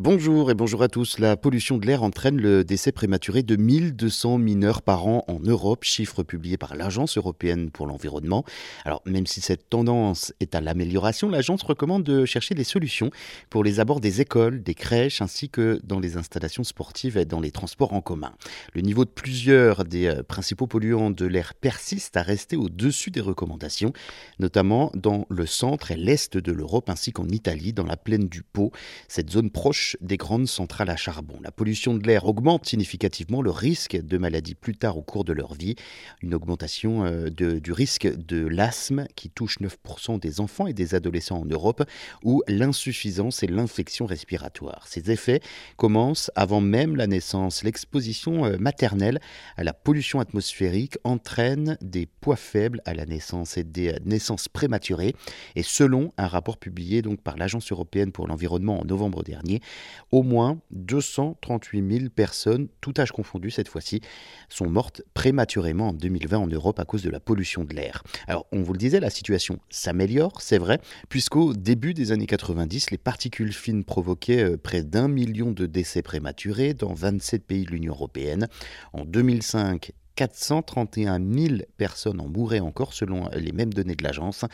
Bonjour et bonjour à tous. La pollution de l'air entraîne le décès prématuré de 1200 mineurs par an en Europe, chiffre publié par l'Agence européenne pour l'environnement. Alors, même si cette tendance est à l'amélioration, l'agence recommande de chercher des solutions pour les abords des écoles, des crèches, ainsi que dans les installations sportives et dans les transports en commun. Le niveau de plusieurs des euh, principaux polluants de l'air persiste à rester au-dessus des recommandations, notamment dans le centre et l'est de l'Europe, ainsi qu'en Italie, dans la plaine du Pô, cette zone proche des grandes centrales à charbon. La pollution de l'air augmente significativement le risque de maladies plus tard au cours de leur vie. Une augmentation euh, du risque de l'asthme qui touche 9% des enfants et des adolescents en Europe ou l'insuffisance et l'infection respiratoire. Ces effets commencent avant même la naissance. L'exposition euh, maternelle à la pollution atmosphérique entraîne des poids faibles à la naissance et des euh, naissances prématurées. Et selon un rapport publié donc par l'Agence européenne pour l'environnement en novembre dernier, au moins 238 000 personnes, tout âge confondu cette fois-ci, sont mortes prématurément en 2020 en Europe à cause de la pollution de l'air. Alors, on vous le disait, la situation s'améliore, c'est vrai, puisqu'au début des années 90, les particules fines provoquaient euh, près d'un million de décès prématurés dans 27 pays de l'Union européenne. En 2005, 431 000 personnes en mouraient encore selon les mêmes données de l'agence.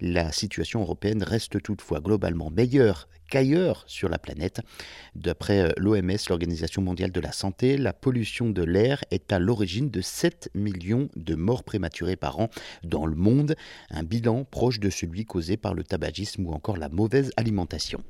La situation européenne reste toutefois globalement meilleure qu'ailleurs sur la planète. D'après euh, l'OMS, l'Organisation mondiale de la santé, la pollution de l'air est à l'origine de 7 millions de morts prématurées par an dans le monde, un bilan proche de celui causé par le tabagisme ou encore la mauvaise alimentation.